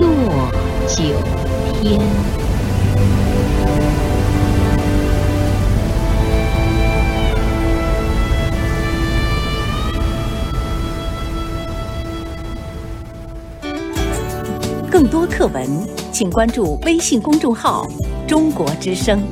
落九天。更多课文，请关注微信公众号“中国之声”。